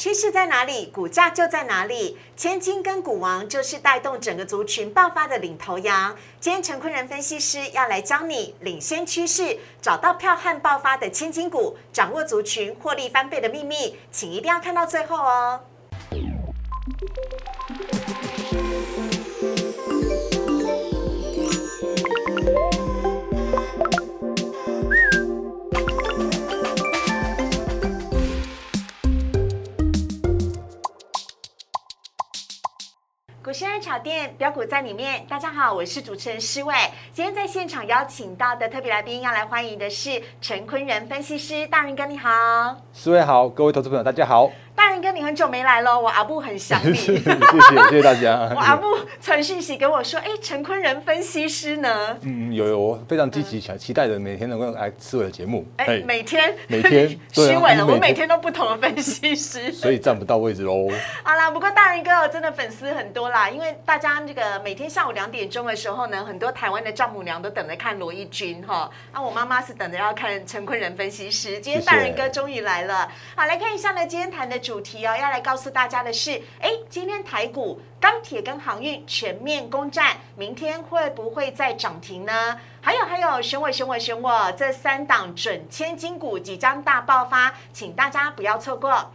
趋势在哪里，股价就在哪里。千金跟股王就是带动整个族群爆发的领头羊。今天陈坤仁分析师要来教你领先趋势，找到票悍爆发的千金股，掌握族群获利翻倍的秘密，请一定要看到最后哦。小店标股在里面，大家好，我是主持人施伟。今天在现场邀请到的特别来宾，要来欢迎的是陈坤仁分析师，大人哥你好，施伟好，各位投资朋友大家好。大人哥，你很久没来了，我阿布很想你。谢谢谢谢大家。我阿布传讯息给我说，哎，陈坤仁分析师呢？嗯，有有，我非常积极，想期待着每天能够来吃我的节目。哎，每天每天虚伪了，我每天都不同的分析师，所以占不到位置喽。好啦，不过大人哥真的粉丝很多啦，因为大家这个每天下午两点钟的时候呢，很多台湾的丈母娘都等着看罗毅军哈。那，我妈妈是等着要看陈坤仁分析师。今天大人哥终于来了。好，来看一下呢，今天谈的主主题哦，要来。告诉大家的是，哎，今天台股钢铁跟航运全面攻占，明天会不会再涨停呢？还有还有，选我选我选我，这三档准千金股即将大爆发，请大家不要错过。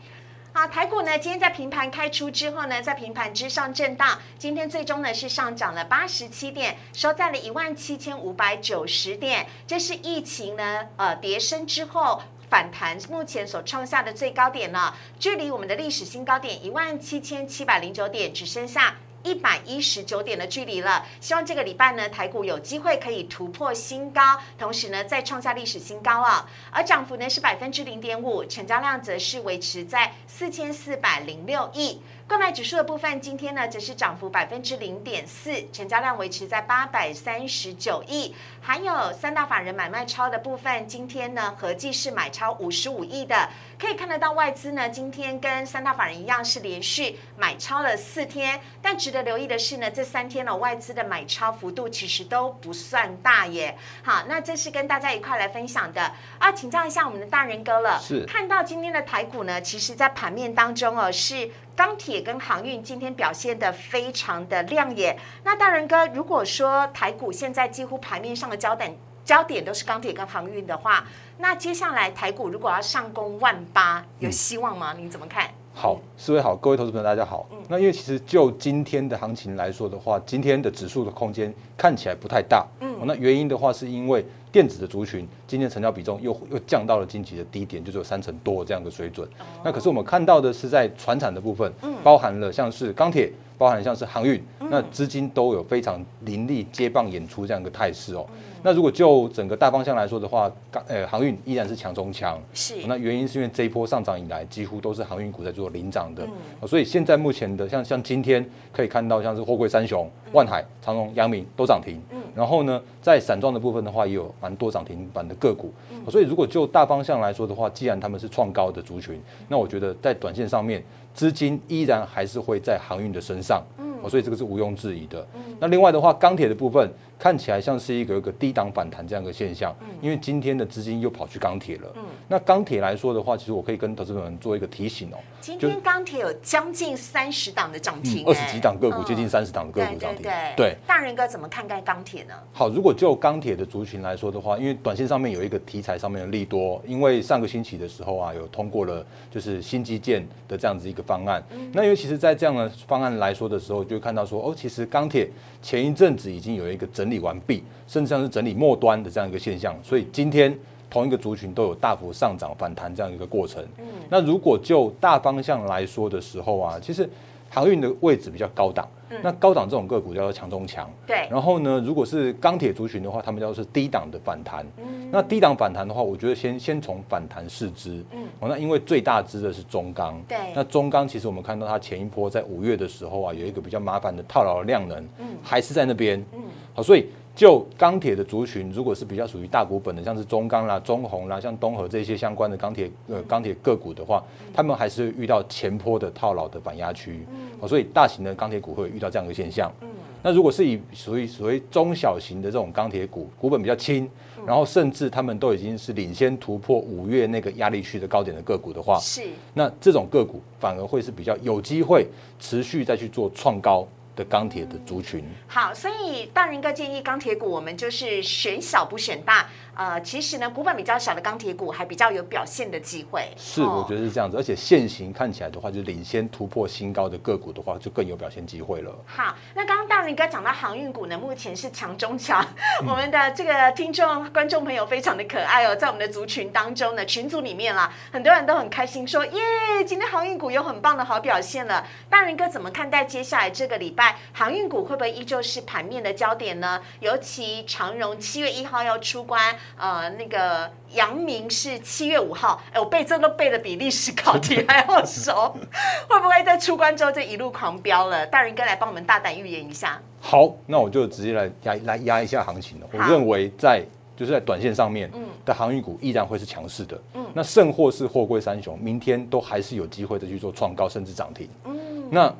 好，台股呢今天在平盘开出之后呢，在平盘之上震荡，今天最终呢是上涨了八十七点，收在了一万七千五百九十点，这是疫情呢呃跌升之后。反弹目前所创下的最高点呢，距离我们的历史新高点一万七千七百零九点只剩下一百一十九点的距离了。希望这个礼拜呢，台股有机会可以突破新高，同时呢再创下历史新高啊。而涨幅呢是百分之零点五，成交量则是维持在四千四百零六亿。购买指数的部分，今天呢则是涨幅百分之零点四，成交量维持在八百三十九亿。还有三大法人买卖超的部分，今天呢合计是买超五十五亿的。可以看得到外资呢今天跟三大法人一样是连续买超了四天。但值得留意的是呢，这三天呢外资的买超幅度其实都不算大耶。好，那这是跟大家一块来分享的啊，请教一下我们的大人哥了。是看到今天的台股呢，其实在盘面当中哦是。钢铁跟航运今天表现的非常的亮眼。那大仁哥，如果说台股现在几乎盘面上的焦点焦点都是钢铁跟航运的话，那接下来台股如果要上攻万八，有希望吗？您怎么看？好，四位好，各位投资朋友大家好。嗯那因为其实就今天的行情来说的话，今天的指数的空间看起来不太大。嗯，那原因的话是因为电子的族群今天成交比重又又降到了近期的低点，就是有三成多这样的水准。那可是我们看到的是在船产的部分，包含了像是钢铁。包含像是航运，那资金都有非常凌厉接棒演出这样一个态势哦。那如果就整个大方向来说的话，港呃航运依然是强中强。是。那原因是因为这一波上涨以来，几乎都是航运股在做领涨的。嗯。所以现在目前的像像今天可以看到，像是货柜三雄、万海、长荣、阳明都涨停。嗯。然后呢，在散装的部分的话，也有蛮多涨停板的个股。嗯。所以如果就大方向来说的话，既然他们是创高的族群，那我觉得在短线上面。资金依然还是会在航运的身上，嗯，所以这个是毋庸置疑的。那另外的话，钢铁的部分。看起来像是一个一个低档反弹这样一个现象，因为今天的资金又跑去钢铁了。嗯，那钢铁来说的话，其实我可以跟投资者们做一个提醒哦。今天钢铁有将近三十档的涨停，二十几档个股，接近三十档的个股涨停。对，大人哥怎么看待钢铁呢？好，如果就钢铁的族群来说的话，因为短线上面有一个题材上面的利多，因为上个星期的时候啊，有通过了就是新基建的这样子一个方案。那因为其实，在这样的方案来说的时候，就会看到说，哦，其实钢铁前一阵子已经有一个整。整理完毕，甚至像是整理末端的这样一个现象，所以今天同一个族群都有大幅上涨反弹这样一个过程。嗯，那如果就大方向来说的时候啊，其实航运的位置比较高档，那高档这种个股叫做强中强。对，然后呢，如果是钢铁族群的话，他们叫做是低档的反弹。嗯，那低档反弹的话，我觉得先先从反弹试之。嗯，哦，那因为最大支的是中钢。对，那中钢其实我们看到它前一波在五月的时候啊，有一个比较麻烦的套牢的量能，嗯，还是在那边。嗯。好，所以就钢铁的族群，如果是比较属于大股本的，像是中钢啦、中红啦、像东河这些相关的钢铁呃钢铁个股的话，他们还是遇到前坡的套牢的反压区。所以大型的钢铁股会遇到这样一个现象。嗯，那如果是以属于属于中小型的这种钢铁股，股本比较轻，然后甚至他们都已经是领先突破五月那个压力区的高点的个股的话，是那这种个股反而会是比较有机会持续再去做创高的钢铁的族群。好，所以大人哥建议钢铁股我们就是选小不选大。呃，其实呢，股本比较小的钢铁股还比较有表现的机会。是，我觉得是这样子，而且现行看起来的话，就领先突破新高的个股的话，就更有表现机会了。好，那刚刚大人哥讲到航运股呢，目前是强中强。我们的这个听众观众朋友非常的可爱哦，在我们的族群当中呢，群组里面啦，很多人都很开心说，耶，今天航运股有很棒的好表现了。大人哥怎么看待接下来这个礼拜航运股会不会依旧是盘面的焦点呢？尤其长荣七月一号要出关。呃，那个阳明是七月五号，哎，我背这都背的比历史考题 还要熟，会不会在出关之后就一路狂飙了？大人哥来帮我们大胆预言一下。好，那我就直接来压来压一下行情了。我认为在就是在短线上面的航运股依然会是强势的。嗯，那剩货是货柜三雄，明天都还是有机会的去做创高甚至涨停。嗯，那。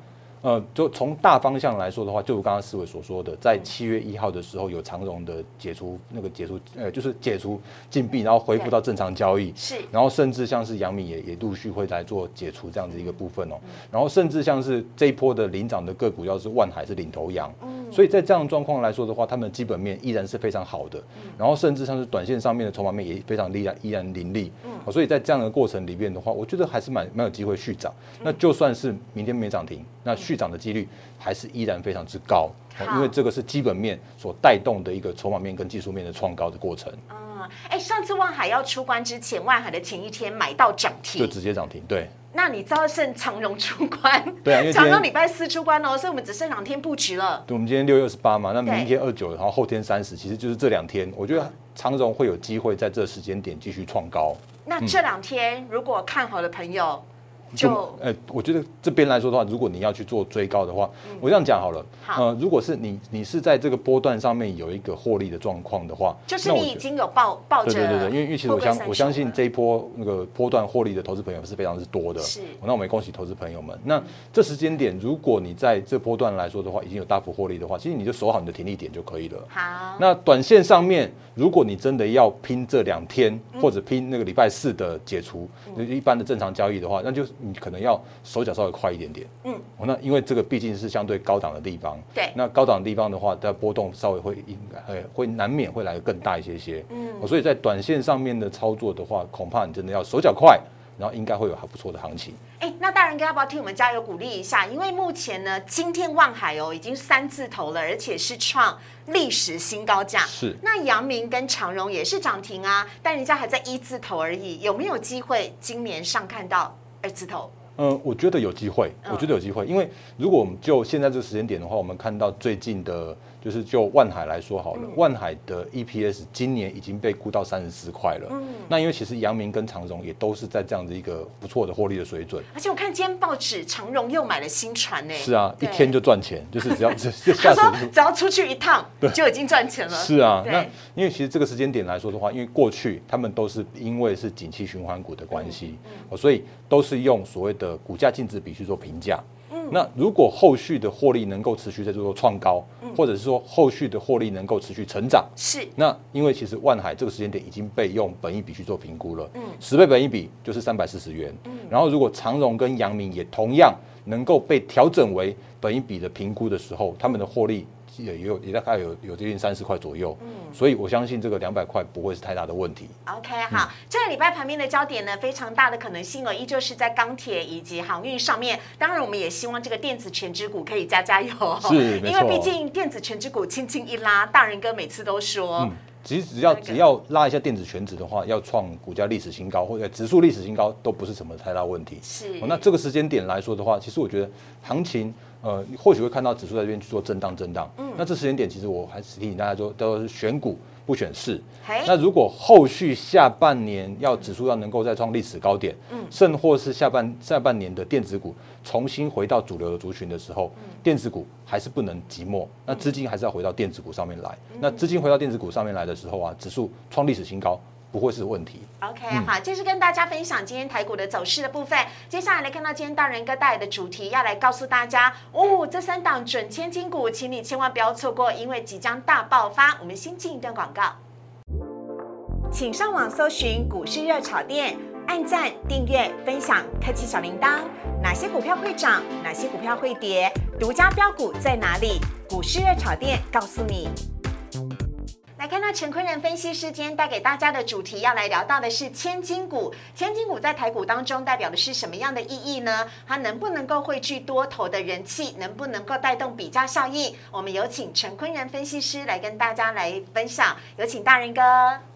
呃，就从大方向来说的话，就如刚刚思维所说的，在七月一号的时候有长荣的解除那个解除，呃，就是解除禁闭，然后恢复到正常交易。是。然后甚至像是杨米也也陆续会来做解除这样子一个部分哦。然后甚至像是这一波的领涨的个股，要是万海是领头羊。嗯。所以在这样状况来说的话，他们基本面依然是非常好的。嗯。然后甚至像是短线上面的筹码面也非常厉害，依然凌厉。嗯。所以在这样的过程里面的话，我觉得还是蛮蛮有机会续涨。那就算是明天没涨停，那续涨的几率。还是依然非常之高，因为这个是基本面所带动的一个筹码面跟技术面的创高的过程。嗯，哎，上次万海要出关之前，万海的前一天买到涨停，就直接涨停。对，那你知道剩长荣出关？对啊，因为长荣礼拜四出关哦，所以我们只剩两天布局了。对，我们今天六月二十八嘛，那明天二九，然后后天三十，其实就是这两天，我觉得长荣会有机会在这时间点继续创高。那这两天如果看好的朋友。就呃，我觉得这边来说的话，如果你要去做追高的话，我这样讲好了。呃，如果是你你是在这个波段上面有一个获利的状况的话，就是你已经有抱抱着。对对对对，因为因为其实我相我相信这一波那个波段获利的投资朋友是非常之多的。是。那我们恭喜投资朋友们。那这时间点，如果你在这波段来说的话，已经有大幅获利的话，其实你就守好你的停利点就可以了。好。那短线上面，如果你真的要拼这两天，或者拼那个礼拜四的解除一般的正常交易的话，那就你可能要。手脚稍微快一点点，嗯，那因为这个毕竟是相对高档的地方，对，那高档的地方的话，它波动稍微会应该会会难免会来的更大一些些，嗯，所以在短线上面的操作的话，恐怕你真的要手脚快，然后应该会有还不错的行情。哎，那大人哥要不要替我们加油鼓励一下？因为目前呢，今天望海哦已经三字头了，而且是创历史新高价，是。那阳明跟长荣也是涨停啊，但人家还在一字头而已，有没有机会今年上看到二字头？嗯，我觉得有机会，我觉得有机会，因为如果我们就现在这个时间点的话，我们看到最近的。就是就万海来说好了，万海的 EPS 今年已经被估到三十四块了。嗯，那因为其实阳明跟长荣也都是在这样的一个不错的获利的水准。而且我看今天报纸，长荣又买了新船呢。是啊，一天就赚钱，就是只要 只要出去一趟，就已经赚钱了。是啊，那因为其实这个时间点来说的话，因为过去他们都是因为是景气循环股的关系，所以都是用所谓的股价净值比去做评价。那如果后续的获利能够持续在做创高，或者是说后续的获利能够持续成长，是。那因为其实万海这个时间点已经被用本一比去做评估了，嗯，十倍本一比就是三百四十元，嗯，然后如果长荣跟阳明也同样能够被调整为本一比的评估的时候，他们的获利。也也有也大概有有接近三十块左右，嗯，所以我相信这个两百块不会是太大的问题。OK，好，这个礼拜盘面的焦点呢，非常大的可能性哦，依旧是在钢铁以及航运上面。当然，我们也希望这个电子全指股可以加加油，是，因为毕竟电子全指股轻轻一拉，大人哥每次都说，嗯，其实只要只要拉一下电子全指的话，要创股价历史新高或者指数历史新高，都不是什么太大问题。是，那这个时间点来说的话，其实我觉得行情。呃，你或许会看到指数在这边去做震荡，震荡。嗯，那这时间点，其实我还是提醒大家说，都是选股不选市。那如果后续下半年要指数要能够再创历史高点，嗯，甚或是下半下半年的电子股重新回到主流的族群的时候，电子股还是不能寂寞，那资金还是要回到电子股上面来。那资金回到电子股上面来的时候啊，指数创历史新高。不会是问题。OK，、好，这是跟大家分享今天台股的走势的部分。接下来来看到今天大人哥带来的主题，要来告诉大家哦，这三档准千金股，请你千万不要错过，因为即将大爆发。我们先进一段广告，请上网搜寻股市热炒店，按赞、订阅、分享，开启小铃铛。哪些股票会涨？哪些股票会跌？独家标股在哪里？股市热炒店告诉你。来看到陈坤仁分析师今天带给大家的主题，要来聊到的是千金股。千金股在台股当中代表的是什么样的意义呢？它能不能够汇聚多头的人气？能不能够带动比价效应？我们有请陈坤仁分析师来跟大家来分享。有请大人哥。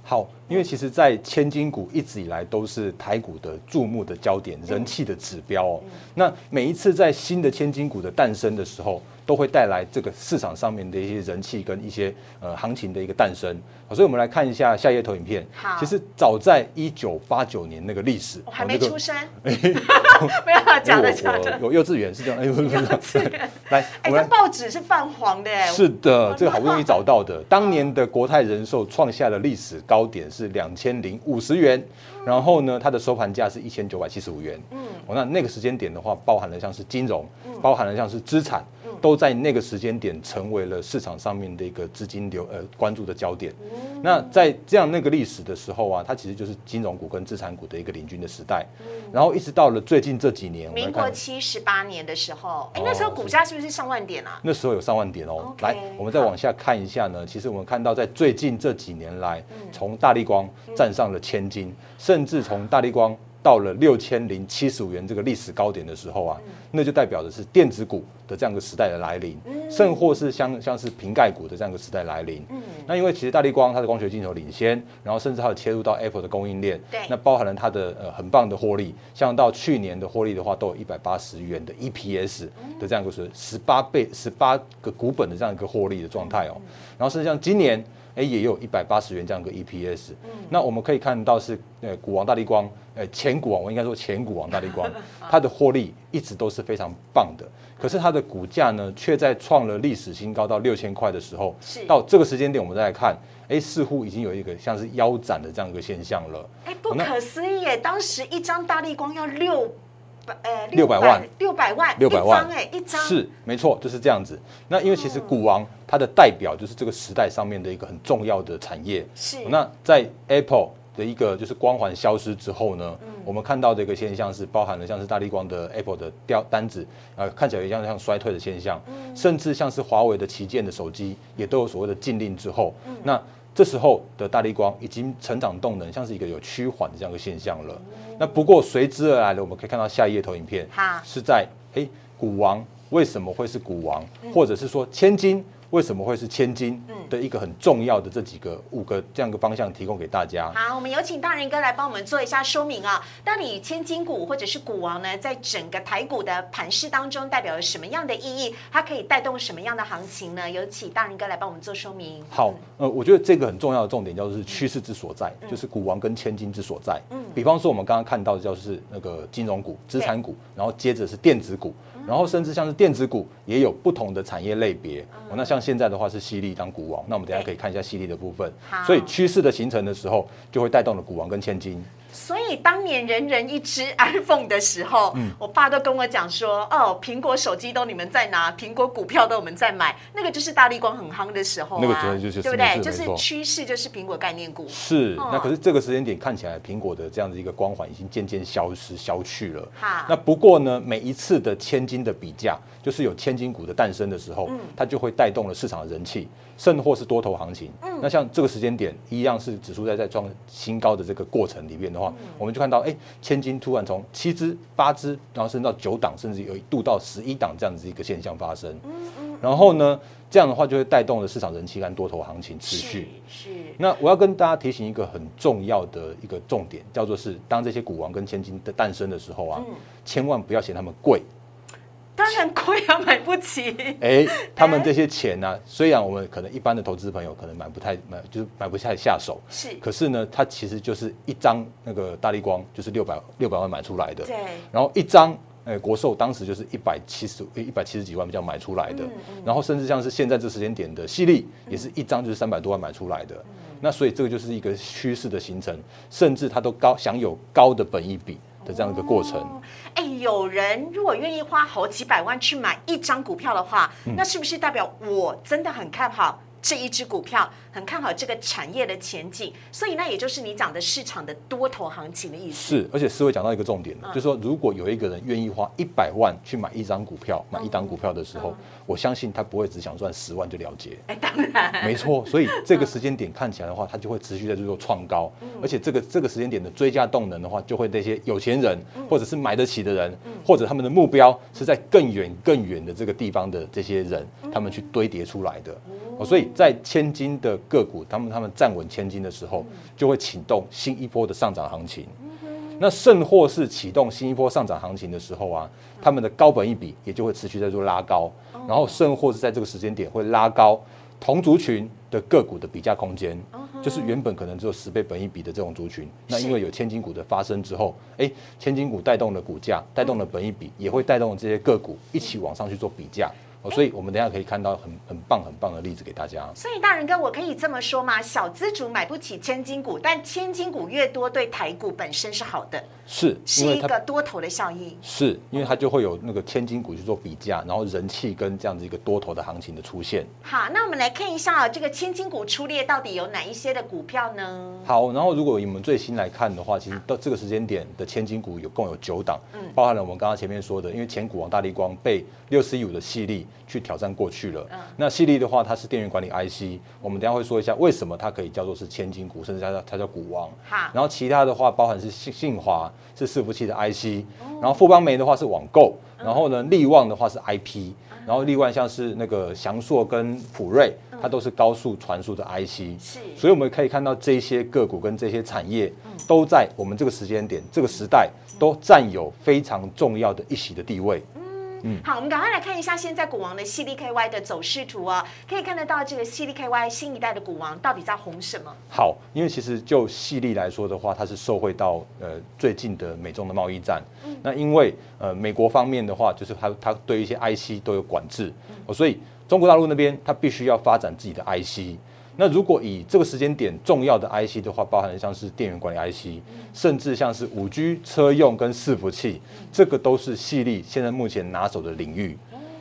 好，因为其实，在千金股一直以来都是台股的注目的焦点、人气的指标哦。那每一次在新的千金股的诞生的时候，都会带来这个市场上面的一些人气跟一些呃行情的一个诞生。好所以我们来看一下下一页投影片。好其实早在一九八九年那个历史，我还没出生，没有讲的讲的。有幼稚园是这样，哎，不是不是幼稚园来，哎，这报纸是泛黄的哎。是的，这个好不容易找到的。当年的国泰人寿创下了历史高点是两千零五十元，然后呢，它的收盘价是一千九百七十五元。嗯，哦，那那个时间点的话，包含了像是金融，包含了像是资产，都在那个时间点成为了市场上面的一个资金流呃关注的焦点。那在这样那个历史的时候啊，它其实就是金融股跟资产股的一个领军的时代。然后一直到了最近这几年，民国。七十八年的时候，哎，哦那时候股价是不是上万点啊？那时候有上万点哦。来，我们再往下看一下呢。其实我们看到，在最近这几年来，从大力光站上了千金，甚至从大力光到了六千零七十五元这个历史高点的时候啊，那就代表的是电子股的这样一个时代的来临，甚或是像像是瓶盖股的这样一个时代来临。那因为其实大力光它的光学镜头领先，然后甚至还有切入到 Apple 的供应链，对。那包含了它的呃很棒的获利，像到去年的获利的话，都有一百八十元的 EPS 的这样一个是十八倍、十八个股本的这样一个获利的状态哦。然后甚至像今年，哎也有一百八十元这样一个 EPS。那我们可以看到是呃股王大力光，呃前股王，我应该说前股王大力光，它的获利一直都是非常棒的。可是它的股价呢，却在创了历史新高到六千块的时候是，到这个时间点，我们再来看，哎，似乎已经有一个像是腰斩的这样一个现象了。哎，不可思议耶！当时一张大力光要六百呃六百万，六百万，600万。一张哎，一张。是没错，就是这样子。那因为其实股王它的代表就是这个时代上面的一个很重要的产业。是。那在 Apple 的一个就是光环消失之后呢，我们看到的一个现象是包含了像是大力光的 Apple 的掉单子，呃，看起来也像像衰退的现象，甚至像是华为的旗舰的手机也都有所谓的禁令之后，那这时候的大力光已经成长动能像是一个有趋缓的这样一个现象了。那不过随之而来的，我们可以看到下一页投影片，好。是在哎股王为什么会是股王，或者是说千金为什么会是千金的一个很重要的这几个五个这样一个方向提供给大家。好，我们有请大人哥来帮我们做一下说明啊。到底千金股或者是股王呢，在整个台股的盘势当中，代表了什么样的意义？它可以带动什么样的行情呢？有请大人哥来帮我们做说明。好，呃，我觉得这个很重要的重点叫做是趋势之所在，就是股王跟千金之所在。嗯，比方说我们刚刚看到的就是那个金融股、资产股，然后接着是电子股，然后甚至像是电子股也有不同的产业类别。哦，那像现在的话是犀利当股王，那我们等一下可以看一下犀利的部分。所以趋势的形成的时候，就会带动了股王跟千金。所以当年人人一只 iPhone 的时候，嗯我爸都跟我讲说，哦，苹果手机都你们在拿，苹果股票都我们在买，那个就是大力光很夯的时候啊，那个绝对就是对不对？就是趋势，就是苹果概念股。是，哦那可是这个时间点看起来，苹果的这样子一个光环已经渐渐消失、消去了。好那不过呢，每一次的千金的比价，就是有千金股的诞生的时候，嗯它就会带动了市场的人气，甚或是多头行情。嗯那像这个时间点，一样是指数在在创新高的这个过程里面的话，嗯我们就看到，哎，千金突然从七只、八只，然后升到九档，甚至有一度到十一档这样子一个现象发生。嗯然后呢，这样的话就会带动了市场人气跟多头行情持续。是那我要跟大家提醒一个很重要的一个重点，叫做是当这些股王跟千金的诞生的时候啊，千万不要嫌他们贵。当然贵啊，买不起。哎，他们这些钱呢、虽然我们可能一般的投资朋友可能买不太买，就是买不太下手，是，可是呢，它其实就是一张那个大力光就是六百六百万买出来的，对，然后一张。呃，国寿当时就是一百七十一百七十几万比较买出来的，然后甚至像是现在这时间点的犀利，也是一张就是三百多万买出来的。那所以这个就是一个趋势的形成，甚至它都高享有高的本益比的这样一个过程。哎，有人如果愿意花好几百万去买一张股票的话，那是不是代表我真的很看好？这一只股票很看好这个产业的前景，所以那也就是你讲的市场的多头行情的意思。是，而且思维讲到一个重点就是说，如果有一个人愿意花一百万去买一张股票，买一档股票的时候，我相信他不会只想赚十万就了结。哎，当然，没错。所以这个时间点看起来的话，它就会持续在做创高，而且这个这个时间点的追加动能的话，就会那些有钱人或者是买得起的人，或者他们的目标是在更远更远的这个地方的这些人，他们去堆叠出来的。所以在千金的个股，他们他们站稳千金的时候，就会启动新一波的上涨行情。那甚或是启动新一波上涨行情的时候啊，他们的高本一比也就会持续在做拉高，然后甚或是在这个时间点会拉高同族群的个股的比价空间，就是原本可能只有十倍本一比的这种族群，那因为有千金股的发生之后，哎，千金股带动了股价，带动了本一比，也会带动这些个股一起往上去做比价。哦，所以我们等下可以看到很很棒很棒的例子给大家。所以大人哥，我可以这么说吗？小资主买不起千金股，但千金股越多，对台股本身是好的。是，是一个多头的效益。是因为它就会有那个千金股去做比价，然后人气跟这样子一个多头的行情的出现。好，那我们来看一下啊，这个千金股出列到底有哪一些的股票呢？好，然后如果我们最新来看的话，其实到这个时间点的千金股有共有九档，嗯，包含了我们刚刚前面说的，因为前股王大力光被六四一五的细力去挑战过去了。嗯，那细力的话，它是电源管理 IC，我们等下会说一下为什么它可以叫做是千金股，甚至它叫它叫股王。好，然后其他的话，包含是信信华。是伺服器的 IC，然后富邦煤的话是网购，然后呢力旺的话是 IP，然后另外像是那个翔硕跟普瑞，它都是高速传输的 IC，是，所以我们可以看到这些个股跟这些产业都在我们这个时间点、这个时代都占有非常重要的一席的地位。嗯，好，我们赶快来看一下现在股王的 CDKY 的走势图啊，可以看得到这个 CDKY 新一代的股王到底在红什么？好，因为其实就细粒来说的话，它是受惠到呃最近的美中的贸易战。嗯，那因为呃美国方面的话，就是它它对一些 IC 都有管制，哦，所以中国大陆那边它必须要发展自己的 IC。那如果以这个时间点重要的 IC 的话，包含像是电源管理 IC，甚至像是五 G 车用跟伺服器，这个都是细粒现在目前拿手的领域。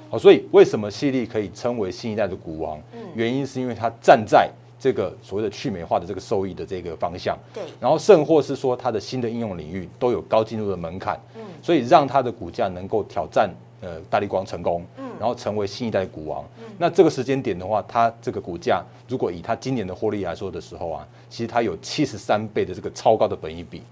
好，所以为什么细粒可以称为新一代的股王？原因是因为它站在这个所谓的去美化的这个收益的这个方向。对。然后甚或是说它的新的应用领域都有高进入的门槛。嗯。所以让它的股价能够挑战呃大力光成功。嗯。然后成为新一代股王。那这个时间点的话，它这个股价如果以它今年的获利来说的时候啊，其实它有七十三倍的这个超高的本益比。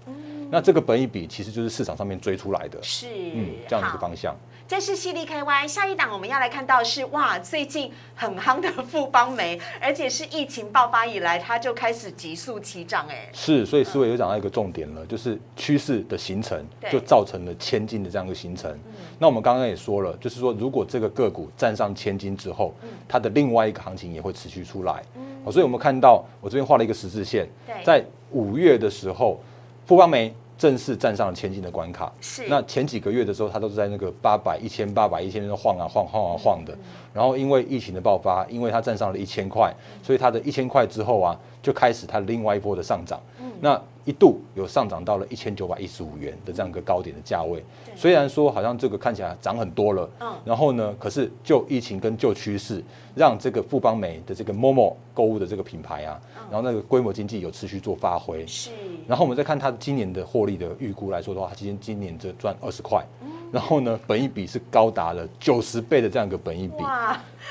那这个本益比其实就是市场上面追出来的。是。嗯，这样的一个方向。这是犀利 K Y，下一档我们要来看到是哇，最近很夯的富邦煤，而且是疫情爆发以来，它就开始急速起涨，哎。是，所以思维又讲到一个重点了，就是趋势的形成，就造成了千金的这样一个形成。那我们刚刚也说了，就是说如果这个个股站上千金之后，它的另外一个行情也会持续出来。嗯。所以我们看到我这边画了一个十字线，在五月的时候，富邦煤。正式站上了千金的关卡。是。那前几个月的时候，它都是在那个八百、一千八百、一千晃啊晃、晃啊晃的。然后因为疫情的爆发，因为它站上了一千块，所以它的一千块之后啊，就开始它另外一波的上涨。嗯。那一度有上涨到了一千九百一十五元的这样一个高点的价位。虽然说好像这个看起来涨很多了。嗯。然后呢，可是就疫情跟旧趋势，让这个富邦美的这个 Momo 购物的这个品牌啊，然后那个规模经济有持续做发挥。是。然后我们再看它今年的获利的预估来说的话，它今年今年这赚二十块，然后呢，本益比是高达了九十倍的这样一个本益比，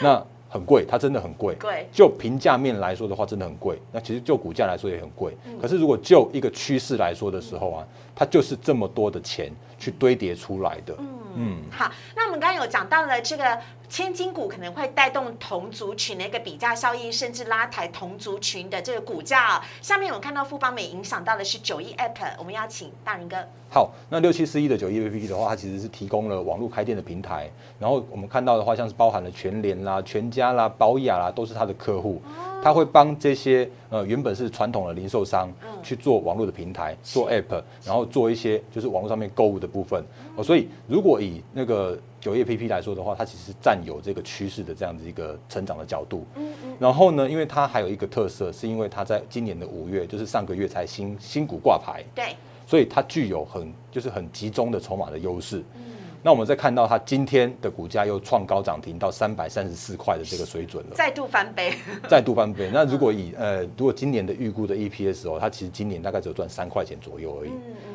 那很贵，它真的很贵。贵。就评价面来说的话，真的很贵。那其实就股价来说也很贵。可是如果就一个趋势来说的时候啊，它就是这么多的钱去堆叠出来的。嗯。好，那我们刚刚有讲到了这个。千金股可能会带动同族群的一个比价效应，甚至拉抬同族群的这个股价。下面我们看到富邦美影响到的是九亿 App，我们邀请大仁哥。好，那六七四一的九亿 App 的话，它其实是提供了网络开店的平台。然后我们看到的话，像是包含了全联啦、全家啦、保雅啦，都是它的客户。他会帮这些呃原本是传统的零售商去做网络的平台，做 App，然后做一些就是网络上面购物的部分。哦，所以如果以那个酒业 PP 来说的话，它其实占有这个趋势的这样子一个成长的角度。嗯嗯。然后呢，因为它还有一个特色，是因为它在今年的五月，就是上个月才新新股挂牌。对。所以它具有很就是很集中的筹码的优势。嗯。那我们再看到它今天的股价又创高涨停到三百三十四块的这个水准了，再度翻倍。再度翻倍。那如果以呃，如果今年的预估的 EPS 哦，它其实今年大概只有赚三块钱左右而已。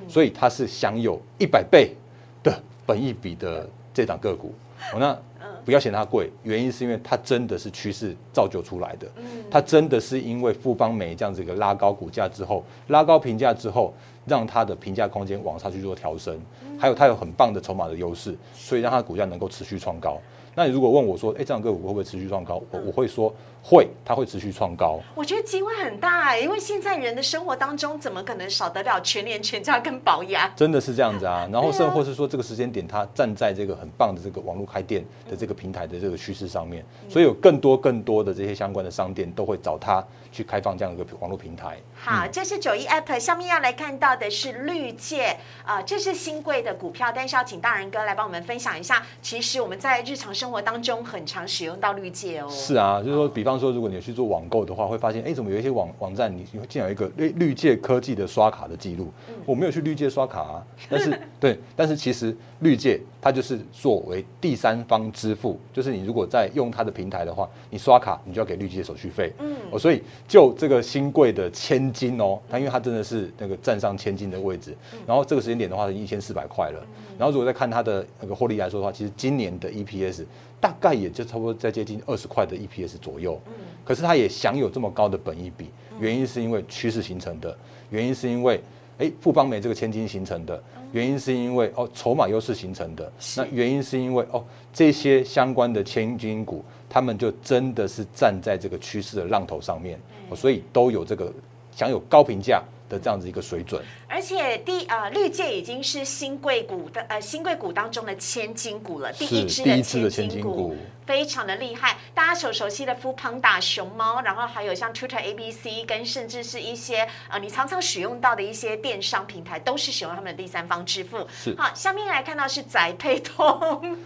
所以它是享有一百倍的本益比的这档个股。哦，那不要嫌它贵，原因是因为它真的是趋势造就出来的。嗯。它真的是因为富邦美这样子一个拉高股价之后，拉高评价之后。让它的评价空间往上去做调升，还有它有很棒的筹码的优势，所以让它股价能够持续创高。那你如果问我说，哎，这样个股会不会持续创高？我我会说会，它会持续创高。我觉得机会很大哎，因为现在人的生活当中怎么可能少得了全年、全家跟保养？真的是这样子啊。然后甚或是说这个时间点，它站在这个很棒的这个网络开店的这个平台的这个趋势上面，所以有更多更多的这些相关的商店都会找它去开放这样一个网络平台。好，这是九一 App 下面要来看到的是绿界啊，这是新贵的股票，但是要请大人哥来帮我们分享一下。其实我们在日常生活当中很常使用到绿界哦。是啊，就是说，比方说，如果你去做网购的话，会发现，哎，怎么有一些网网站，你竟然有一个绿绿界科技的刷卡的记录？我没有去绿界刷卡啊，但是对，但是其实绿界它就是作为第三方支付，就是你如果在用它的平台的话，你刷卡，你就要给绿界手续费。嗯，哦，所以就这个新贵的千金哦，它因为它真的是那个站上千金的位置，然后这个时间点的话是一千四百块了，然后如果再看它的那个获利来说的话，其实今年的 EPS。大概也就差不多在接近二十块的 EPS 左右，嗯，可是它也享有这么高的本益比，原因是因为趋势形成的，原因是因为哎富邦美这个千金形成的，原因是因为哦筹码优势形成的，那原因是因为哦这些相关的千金股，他们就真的是站在这个趋势的浪头上面，所以都有这个享有高评价。的这样子一个水准，而且第呃绿界已经是新贵股的呃新贵股当中的千金股了，第一支的千金股。非常的厉害，大家所熟悉的富邦打熊猫，然后还有像 Twitter ABC，跟甚至是一些呃你常常使用到的一些电商平台，都是使用他们的第三方支付。是好，下面来看到是宅配通。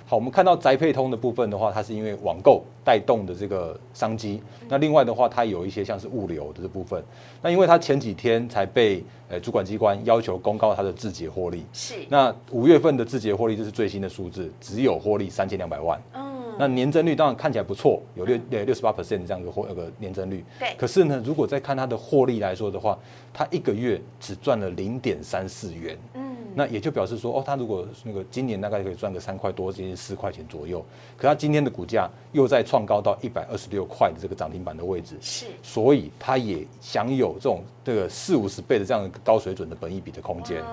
好，我们看到宅配通的部分的话，它是因为网购带动的这个商机。那另外的话，它有一些像是物流的这部分。那因为它前几天才被呃主管机关要求公告它的字节获利。是。那五月份的字节获利，就是最新的数字，只有获利三千两百万。嗯。那年增率当然看起来不错，有六六六十八 percent 这样的获那个年增率。对。可是呢，如果再看它的获利来说的话，它一个月只赚了零点三四元。嗯。那也就表示说，哦，它如果那个今年大概可以赚个三块多，接近四块钱左右。可它今天的股价又在创高到一百二十六块的这个涨停板的位置。是。所以它也享有这种这个四五十倍的这样一个高水准的本益比的空间。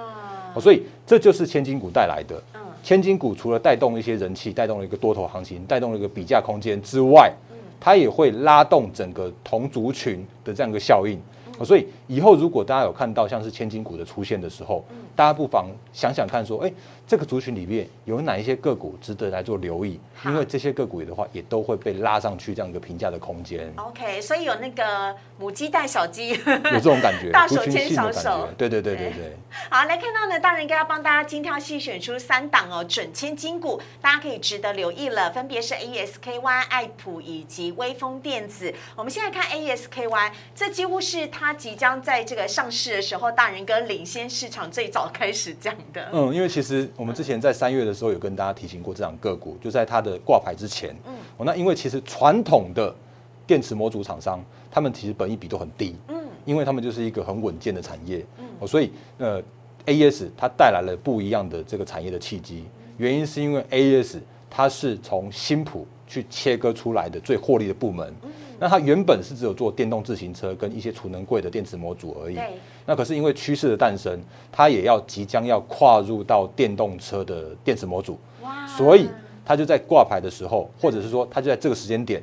哦。所以这就是千金股带来的。千金股除了带动一些人气，带动了一个多头行情，带动了一个比价空间之外，它也会拉动整个同族群的这样一个效应。所以以后如果大家有看到像是千金股的出现的时候，大家不妨想想看，说，哎，这个族群里面有哪一些个股值得来做留意？因为这些个股的话，也都会被拉上去这样一个评价的空间。OK，所以有那个母鸡带小鸡，有这种感觉，大手牵小手，对对对对对。好，来看到呢，大人应该要帮大家精挑细选出三档哦，准千金股，大家可以值得留意了，分别是 ASKY、爱普以及微风电子。我们现在看 ASKY，这几乎是它即将在这个上市的时候，大人哥领先市场最早开始讲的。嗯，因为其实我们之前在三月的时候有跟大家提醒过这档个股，就在它的挂牌之前。嗯，哦，那因为其实传统的电池模组厂商，他们其实本益比都很低。嗯，因为他们就是一个很稳健的产业。嗯，哦，所以呃，AES 它带来了不一样的这个产业的契机。原因是因为 AES 它是从新普去切割出来的最获利的部门。嗯，那它原本是只有做电动自行车跟一些储能柜的电池模组而已。那可是因为趋势的诞生，它也要即将要跨入到电动车的电池模组。所以它就在挂牌的时候，或者是说它就在这个时间点，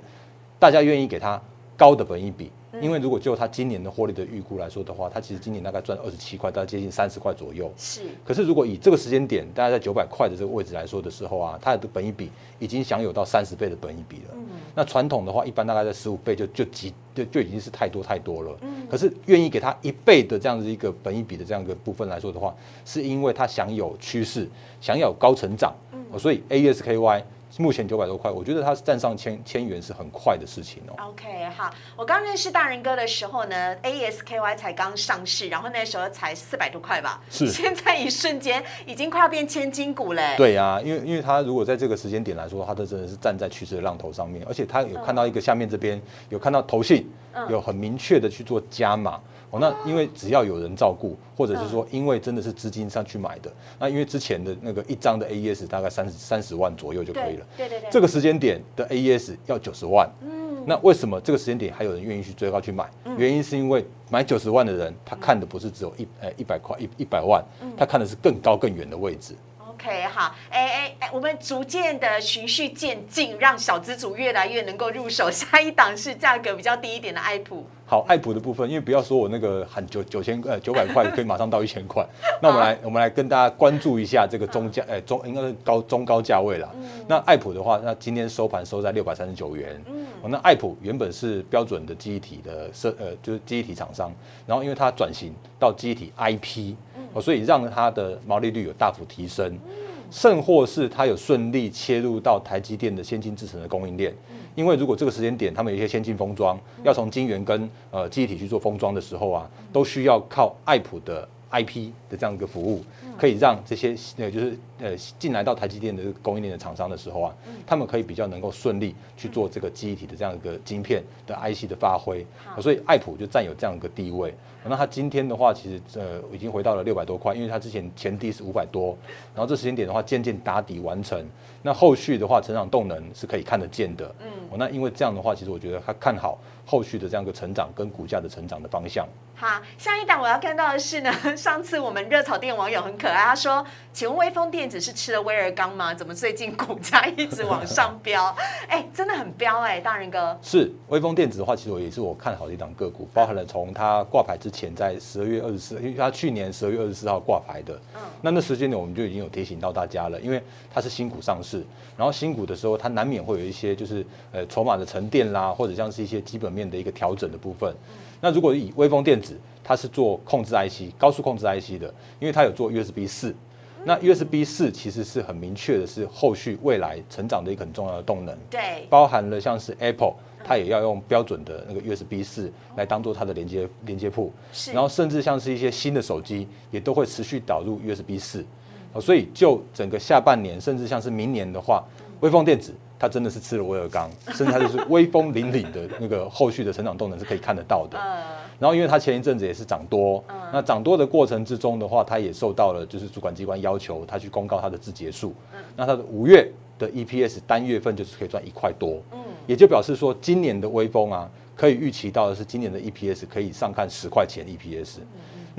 大家愿意给它高的本益比，因为如果就它今年的获利的预估来说的话，它其实今年大概赚二十七块，大概接近三十块左右。是，可是如果以这个时间点，大概在九百块的这个位置来说的时候啊，它的本益比已经享有到三十倍的本益比了。那传统的话，一般大概在十五倍就就极就就已经是太多太多了。可是愿意给它一倍的这样子一个本益比的这样一个部分来说的话，是因为它享有趋势，享有高成长。所以 AESKY。目前九百多块，我觉得它站上千千元是很快的事情哦。OK，好，我刚认识大人哥的时候呢，ASKY 才刚上市，然后那时候才四百多块吧。是。现在一瞬间已经快要变千金股嘞。对呀，因为因为它如果在这个时间点来说，它的真的是站在趋势的浪头上面，而且它有看到一个下面这边有看到投信，有很明确的去做加码。哦，那因为只要有人照顾，或者是说因为真的是资金上去买的，那因为之前的那个一张的 AES 大概三十三十万左右就可以了。对对对。这个时间点的 AES 要九十万。嗯。那为什么这个时间点还有人愿意去追高去买？原因是因为买九十万的人，他看的不是只有一呃一百块一一百万，他看的是更高更远的位置。OK，好，哎哎哎，我们逐渐的循序渐进，让小资主越来越能够入手。下一档是价格比较低一点的爱普。好，爱普的部分，因为不要说我那个喊九九千呃九百块可以马上到一千块，那我们来我们来跟大家关注一下这个中价，哎中应该是高中高价位了。那爱普的话，那今天收盘收在六百三十九元。嗯，那爱普原本是标准的记忆体的设呃就是记忆体厂商，然后因为它转型到记忆体 IP。哦，所以让它的毛利率有大幅提升，甚或是它有顺利切入到台积电的先进制程的供应链。因为如果这个时间点他们有一些先进封装，要从晶圆跟呃记忆体去做封装的时候啊，都需要靠爱普的 IP 的这样一个服务，可以让这些呃就是呃进来到台积电的供应链的厂商的时候啊，他们可以比较能够顺利去做这个记忆体的这样一个晶片的 IC 的发挥。所以爱普就占有这样一个地位。那它今天的话，其实呃已经回到了六百多块，因为它之前前低是五百多，然后这时间点的话渐渐打底完成，那后续的话成长动能是可以看得见的。嗯，那因为这样的话，其实我觉得它看好后续的这样一个成长跟股价的成长的方向。好，下一档我要看到的是呢，上次我们热炒店网友很可爱，他说：“请问威风电子是吃了威尔刚吗？怎么最近股价一直往上飙？哎，真的很飙哎，大人哥。是威风电子的话，其实我也是我看好的一档个股，包含了从它挂牌之前在十二月二十四，因为它去年十二月二十四号挂牌的，嗯，那那时间呢我们就已经有提醒到大家了，因为它是新股上市，然后新股的时候它难免会有一些就是呃筹码的沉淀啦，或者像是一些基本面的一个调整的部分。那如果以微风电子，它是做控制 IC、高速控制 IC 的，因为它有做 USB 四。那 USB 四其实是很明确的，是后续未来成长的一个很重要的动能。对，包含了像是 Apple，它也要用标准的那个 USB 四来当做它的连接连接铺。是。然后甚至像是一些新的手机，也都会持续导入 USB 四。所以就整个下半年，甚至像是明年的话，微风电子。它真的是吃了威尔刚，甚至它就是威风凛凛的那个后续的成长动能是可以看得到的。然后因为它前一阵子也是涨多，那涨多的过程之中的话，它也受到了就是主管机关要求，它去公告它的字节数。那它的五月的 EPS 单月份就是可以赚一块多，也就表示说今年的威风啊，可以预期到的是今年的 EPS 可以上看十块钱 EPS。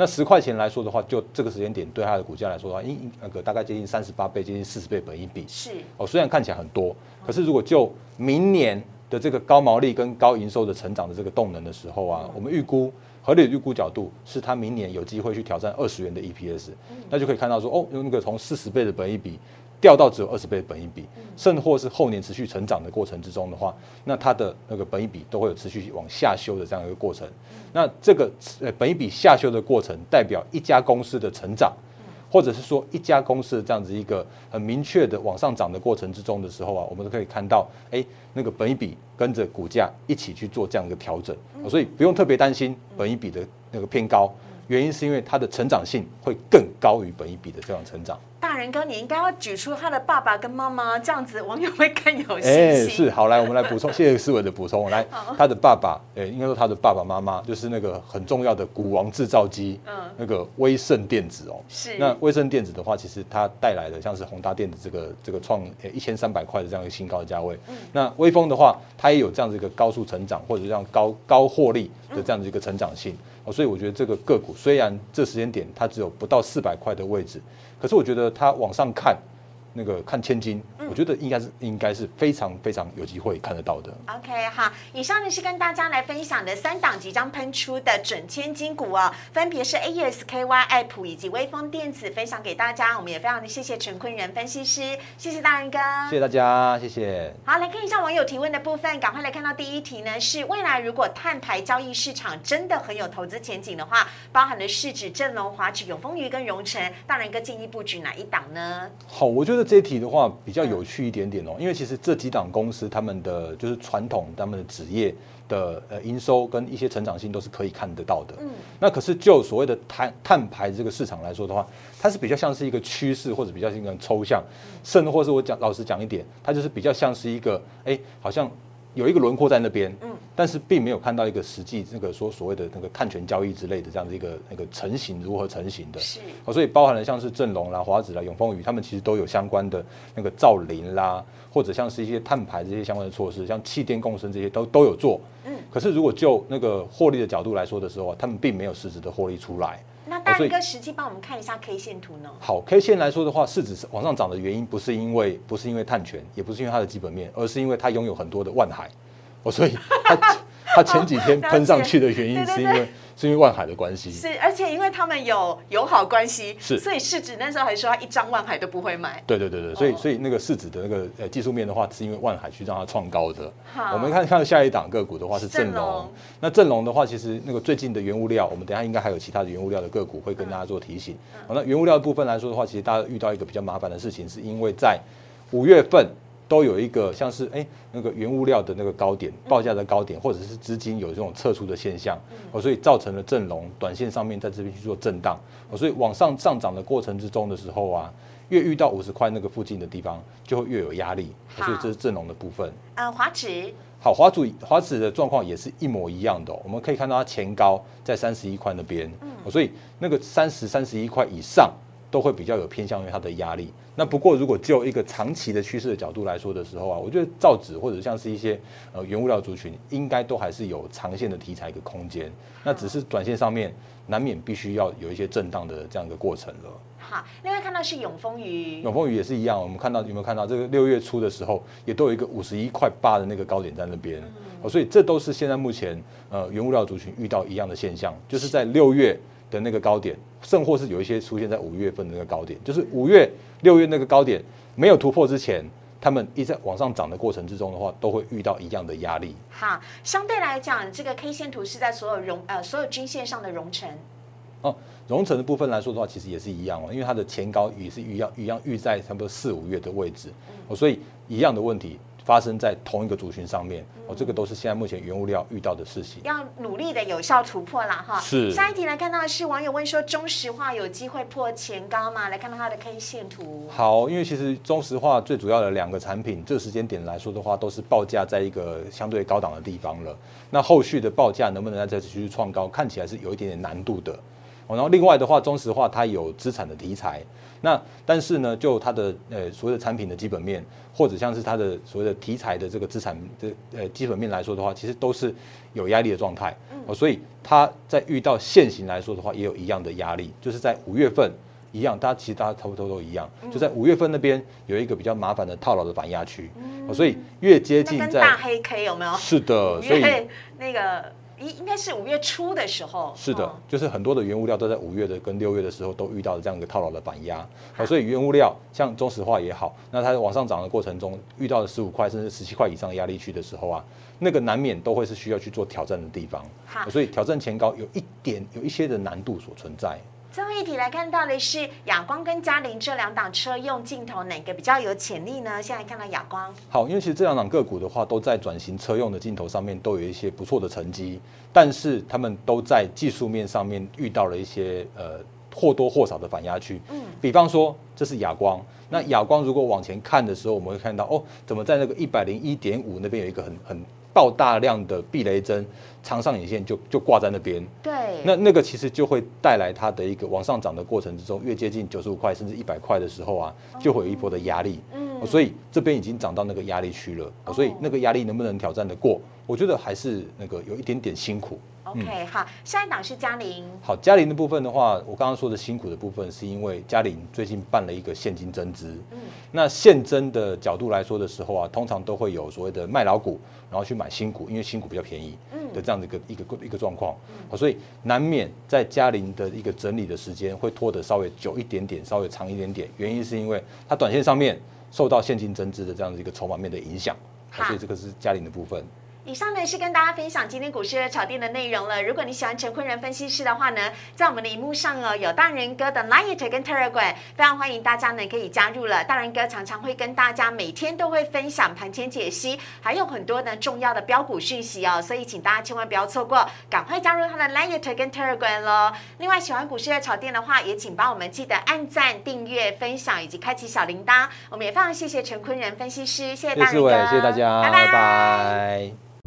那十块钱来说的话，就这个时间点对它的股价来说的话，应那个大概接近三十八倍，接近四十倍本一比。是哦，虽然看起来很多，可是如果就明年的这个高毛利跟高营收的成长的这个动能的时候啊，我们预估合理预估角度是它明年有机会去挑战二十元的 EPS，那就可以看到说哦，用那个从四十倍的本一比。掉到只有二十倍的本益比，甚或是后年持续成长的过程之中的话，那它的那个本益比都会有持续往下修的这样一个过程。那这个呃本益比下修的过程，代表一家公司的成长，或者是说一家公司的这样子一个很明确的往上涨的过程之中的时候啊，我们都可以看到，哎，那个本益比跟着股价一起去做这样一个调整，所以不用特别担心本益比的那个偏高，原因是因为它的成长性会更高于本一比的这样成长。大人哥，你应该要举出他的爸爸跟妈妈，这样子网友会更有信心。哎，是好来，我们来补充，谢谢思维的补充。来，他的爸爸，哎，应该说他的爸爸妈妈，就是那个很重要的股王制造机，嗯，那个威盛电子哦。是。那威盛电子的话，其实它带来的像是宏达电子这个这个创一千三百块的这样一个新高的价位。嗯。那威风的话，它也有这样子一个高速成长或者这样高高获利的这样子一个成长性。哦，所以我觉得这个个股虽然这时间点它只有不到四百块的位置。可是我觉得它往上看，那个看千金，我觉得应该是应该是非常非常有机会看得到的。OK，好，以上呢是跟大家来分享的三档即将喷出的准千金股哦，分别是 AESKY、爱普以及微风电子，分享给大家。我们也非常的谢谢陈坤仁分析师，谢谢大仁哥，谢谢大家，谢谢。好，来看一下网友提问的部分，赶快来看到第一题呢，是未来如果碳排交易市场真的很有投资前景的话，包含了市指、正隆、华指、永丰余跟荣成，大仁哥建议布局哪一档呢？好，我觉得这一题的话比较有趣一点点哦，因为其实这几档公司他们的就是传统他们的职业的呃营收跟一些成长性都是可以看得到的。嗯，那可是就所谓的碳碳排这个市场来说的话，它是比较像是一个趋势，或者比较是一个抽象，甚至或是我讲老实讲一点，它就是比较像是一个哎，好像有一个轮廓在那边，嗯，但是并没有看到一个实际那个说所谓的那个碳权交易之类的这样的一个那个成型如何成型的。是哦，所以包含了像是正隆啦、华子啦、永丰宇，他们其实都有相关的那个造林啦，或者像是一些碳排这些相关的措施，像气电共生这些都都有做。嗯，可是如果就那个获利的角度来说的时候啊，他们并没有实质的获利出来。那大哥实际帮我们看一下 K 线图呢？好，K 线来说的话，市值是往上涨的原因不是因为不是因为碳权，也不是因为它的基本面，而是因为它拥有很多的万海。哦，所以它它前几天 喷上去的原因是因为是因为万海的关系。是，而且因为他们有友好关系，是所以市值那时候还说他一张万海都不会买。对对对对，所以哦所以那个市值的那个呃技术面的话，是因为万海去让它创高的。好我们看看下一档个股的话是正正隆隆，那正隆的话，其实那个最近的原物料，我们等一下应该还有其他的原物料的个股会跟大家做提醒。嗯好，那原物料的部分来说的话，其实大家遇到一个比较麻烦的事情，是因为在五月份。都有一个像是哎那个原物料的那个高点报价的高点，或者是资金有这种撤出的现象，哦，所以造成了正隆短线上面在这边去做震荡，哦，所以往上上涨的过程之中的时候啊，越遇到五十块那个附近的地方，就会越有压力，哦所以这是正隆的部分。呃，华指。好，华主华指的状况也是一模一样的哦、我们可以看到它前高在三十一块那边，嗯。所以那个三十三十一块以上都会比较有偏向于它的压力。那不过如果就一个长期的趋势的角度来说的时候啊，我觉得造纸或者像是一些呃原物料族群，应该都还是有长线的题材一个空间。那只是短线上面难免必须要有一些震荡的这样一个过程了。好，另外看到是永丰鱼，永丰鱼也是一样，我们看到有没有看到这个六月初的时候，也都有一个五十一块八的那个高点在那边，哦，所以这都是现在目前呃原物料族群遇到一样的现象，就是在六月的那个高点，甚或是有一些出现在五月份的那个高点，就是五月、六月那个高点没有突破之前，他们一在往上涨的过程之中的话，都会遇到一样的压力。好，相对来讲，这个 K 线图是在所有融呃所有均线上的融成，哦，融成的部分来说的话，其实也是一样哦，因为它的前高也是一样一样预在差不多四五月的位置，哦，所以一样的问题发生在同一个族群上面，哦，这个都是现在目前原物料遇到的事情。要努力的有效突破啦哈。是下一题来看到的是网友问说，中石化有机会破前高吗？来看到它的 K 线图。好，因为其实中石化最主要的两个产品，这个时间点来说的话，都是报价在一个相对高档的地方了。那后续的报价能不能再继续创高，看起来是有一点点难度的。哦，然后另外的话，中石化它有资产的题材，那但是呢，就它的呃所谓的产品的基本面，或者像是它的所谓的题材的这个资产的呃基本面来说的话，其实都是有压力的状态。哦，所以它在遇到现行来说的话，也有一样的压力，就是在五月份。一样，大家其实大家差不多都一样，就在五月份那边有一个比较麻烦的套牢的反压区，哦所以越接近在大黑 K 有没有？是的，所以那个应应该是五月初的时候。是的哦，就是很多的原物料都在五月的跟六月的时候都遇到了这样一个套牢的反压，好，所以原物料像中石化也好，那它往上涨的过程中遇到了十五块甚至十七块以上的压力区的时候啊，那个难免都会是需要去做挑战的地方，所以挑战前高有一点有一些的难度所存在。最后一题来看到的是亚光跟嘉陵这两档车用镜头哪个比较有潜力呢？现在看到亚光，好，因为其实这两档个股的话，都在转型车用的镜头上面都有一些不错的成绩，但是他们都在技术面上面遇到了一些呃或多或少的反压区。嗯，比方说这是亚光，那亚光如果往前看的时候，我们会看到哦，怎么在那个一百零一点五那边有一个很很爆大量的避雷针长上影线就就挂在那边，对，那那个其实就会带来它的一个往上涨的过程之中，越接近九十五块甚至一百块的时候啊，就会有一波的压力。嗯所以这边已经涨到那个压力区了，所以那个压力能不能挑战得过？我觉得还是那个有一点点辛苦。OK，好，下一档是嘉玲。好，嘉玲的部分的话，我刚刚说的辛苦的部分，是因为嘉玲最近办了一个现金增资。嗯，那现增的角度来说的时候啊，通常都会有所谓的卖老股，然后去买新股，因为新股比较便宜的这样的一个一个一个状况。好，所以难免在嘉玲的一个整理的时间会拖得稍微久一点点，稍微长一点点。原因是因为它短线上面受到现金增资的这样的一个筹码面的影响。好，所以这个是嘉玲的部分。以上呢是跟大家分享今天股市的炒店的内容了。如果你喜欢陈坤仁分析师的话呢，在我们的荧幕上哦有大人哥的 Line 跟 Telegram，非常欢迎大家呢可以加入了。大人哥常常会跟大家每天都会分享盘前解析，还有很多呢重要的标股讯息哦，所以请大家千万不要错过，赶快加入他的 Line 跟 Telegram 喽。另外喜欢股市的炒店的话，也请帮我们记得按赞、订阅、分享以及开启小铃铛。我们也非常谢谢陈坤仁分析师，谢谢大人哥，谢谢大家，拜拜。